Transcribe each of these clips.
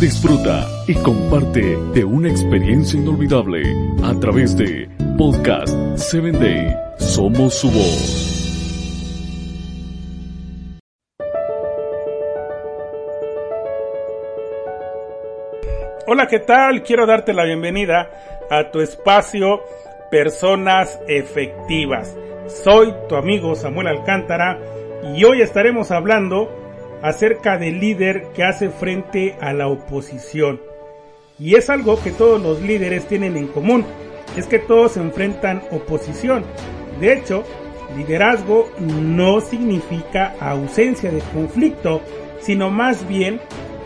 Disfruta y comparte de una experiencia inolvidable a través de Podcast 7 Day. Somos su voz. Hola, ¿qué tal? Quiero darte la bienvenida a tu espacio Personas Efectivas. Soy tu amigo Samuel Alcántara y hoy estaremos hablando acerca del líder que hace frente a la oposición. Y es algo que todos los líderes tienen en común, es que todos enfrentan oposición. De hecho, liderazgo no significa ausencia de conflicto, sino más bien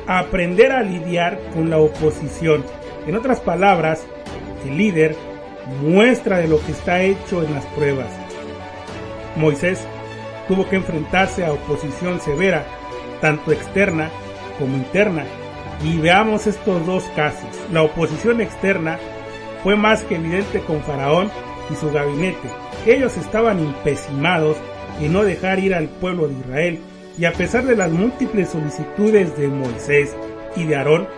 aprender a lidiar con la oposición. En otras palabras, el líder muestra de lo que está hecho en las pruebas. Moisés tuvo que enfrentarse a oposición severa tanto externa como interna. Y veamos estos dos casos. La oposición externa fue más que evidente con Faraón y su gabinete. Ellos estaban empecimados en no dejar ir al pueblo de Israel y a pesar de las múltiples solicitudes de Moisés y de Aarón,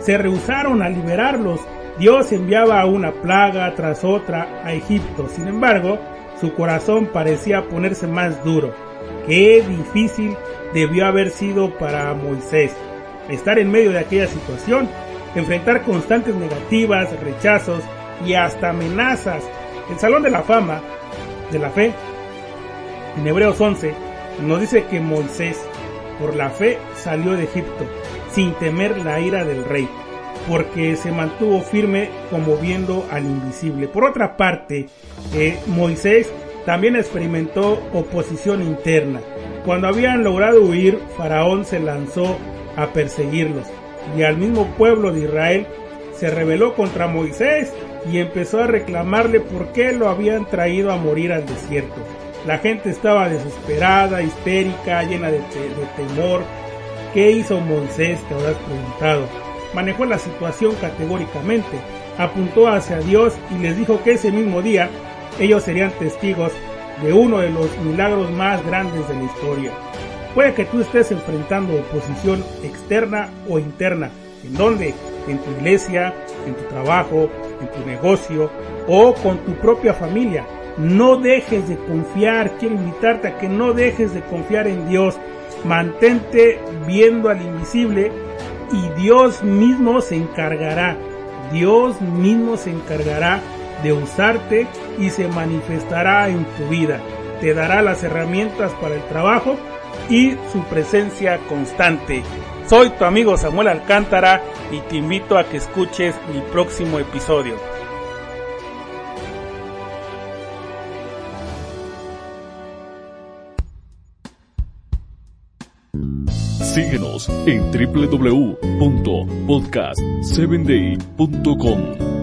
se rehusaron a liberarlos. Dios enviaba una plaga tras otra a Egipto. Sin embargo, su corazón parecía ponerse más duro. Qué difícil debió haber sido para Moisés estar en medio de aquella situación, enfrentar constantes negativas, rechazos y hasta amenazas. El Salón de la Fama de la Fe, en Hebreos 11, nos dice que Moisés, por la fe, salió de Egipto, sin temer la ira del rey, porque se mantuvo firme como viendo al invisible. Por otra parte, eh, Moisés también experimentó oposición interna. Cuando habían logrado huir, Faraón se lanzó a perseguirlos y al mismo pueblo de Israel se rebeló contra Moisés y empezó a reclamarle por qué lo habían traído a morir al desierto. La gente estaba desesperada, histérica, llena de, temor. ¿Qué hizo Moisés? Te habrás preguntado. Manejó la situación categóricamente, apuntó hacia Dios y les dijo que ese mismo día ellos serían testigos de uno de los milagros más grandes de la historia. Puede que tú estés enfrentando oposición externa o interna. ¿En dónde? En tu iglesia, en tu trabajo, en tu negocio o con tu propia familia. No dejes de confiar, quiero invitarte a que no dejes de confiar en Dios. Mantente viendo al invisible y Dios mismo se encargará. Dios mismo se encargará de usarte y se manifestará en tu vida. Te dará las herramientas para el trabajo y su presencia constante. Soy tu amigo Samuel Alcántara y te invito a que escuches mi próximo episodio. Síguenos en www.podcast7day.com.